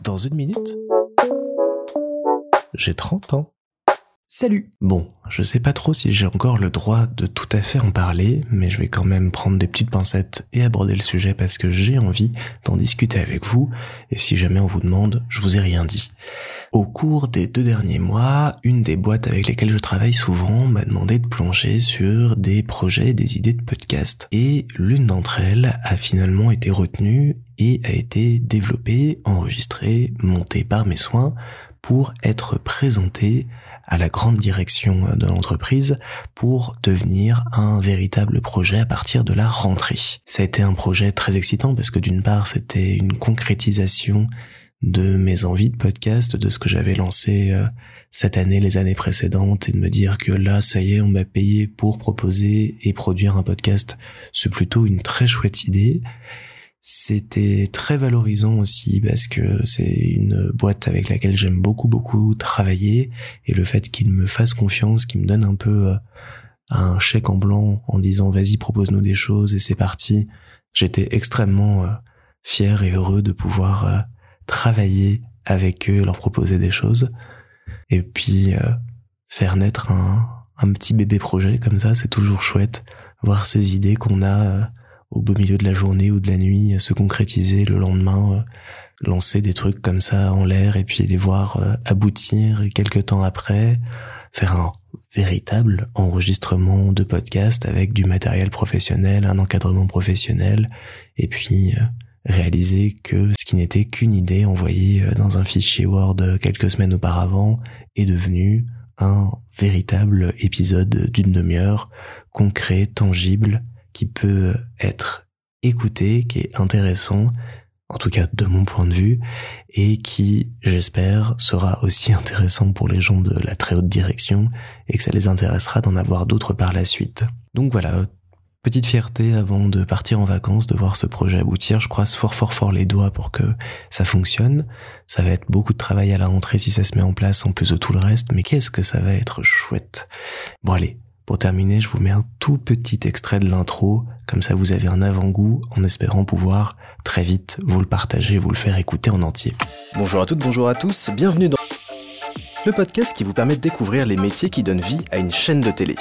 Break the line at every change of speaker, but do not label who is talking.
Dans une minute, j'ai 30 ans.
Salut
Bon, je sais pas trop si j'ai encore le droit de tout à fait en parler, mais je vais quand même prendre des petites pincettes et aborder le sujet parce que j'ai envie d'en discuter avec vous, et si jamais on vous demande, je vous ai rien dit. Au cours des deux derniers mois, une des boîtes avec lesquelles je travaille souvent m'a demandé de plonger sur des projets, des idées de podcast, et l'une d'entre elles a finalement été retenue et a été développée, enregistrée, montée par mes soins pour être présentée à la grande direction de l'entreprise pour devenir un véritable projet à partir de la rentrée. Ça a été un projet très excitant parce que d'une part c'était une concrétisation de mes envies de podcast, de ce que j'avais lancé euh, cette année, les années précédentes, et de me dire que là, ça y est, on m'a payé pour proposer et produire un podcast. C'est plutôt une très chouette idée. C'était très valorisant aussi parce que c'est une boîte avec laquelle j'aime beaucoup beaucoup travailler et le fait qu'ils me fassent confiance, qu'ils me donnent un peu euh, un chèque en blanc en disant vas-y propose-nous des choses et c'est parti. J'étais extrêmement euh, fier et heureux de pouvoir euh, travailler avec eux, leur proposer des choses et puis faire naître un, un petit bébé projet comme ça, c'est toujours chouette voir ces idées qu'on a au beau milieu de la journée ou de la nuit se concrétiser le lendemain, euh, lancer des trucs comme ça en l'air et puis les voir euh, aboutir quelques temps après faire un véritable enregistrement de podcast avec du matériel professionnel, un encadrement professionnel et puis euh, réaliser que ce qui n'était qu'une idée envoyée dans un fichier Word quelques semaines auparavant est devenu un véritable épisode d'une demi-heure concret, tangible qui peut être écouté, qui est intéressant, en tout cas de mon point de vue, et qui, j'espère, sera aussi intéressant pour les gens de la très haute direction, et que ça les intéressera d'en avoir d'autres par la suite. Donc voilà, petite fierté avant de partir en vacances, de voir ce projet aboutir. Je croise fort fort fort les doigts pour que ça fonctionne. Ça va être beaucoup de travail à la rentrée si ça se met en place en plus de tout le reste, mais qu'est-ce que ça va être chouette. Bon allez, pour terminer, je vous mets un tout petit extrait de l'intro, comme ça vous avez un avant-goût en espérant pouvoir très vite vous le partager, vous le faire écouter en entier.
Bonjour à toutes, bonjour à tous, bienvenue dans le podcast qui vous permet de découvrir les métiers qui donnent vie à une chaîne de télé.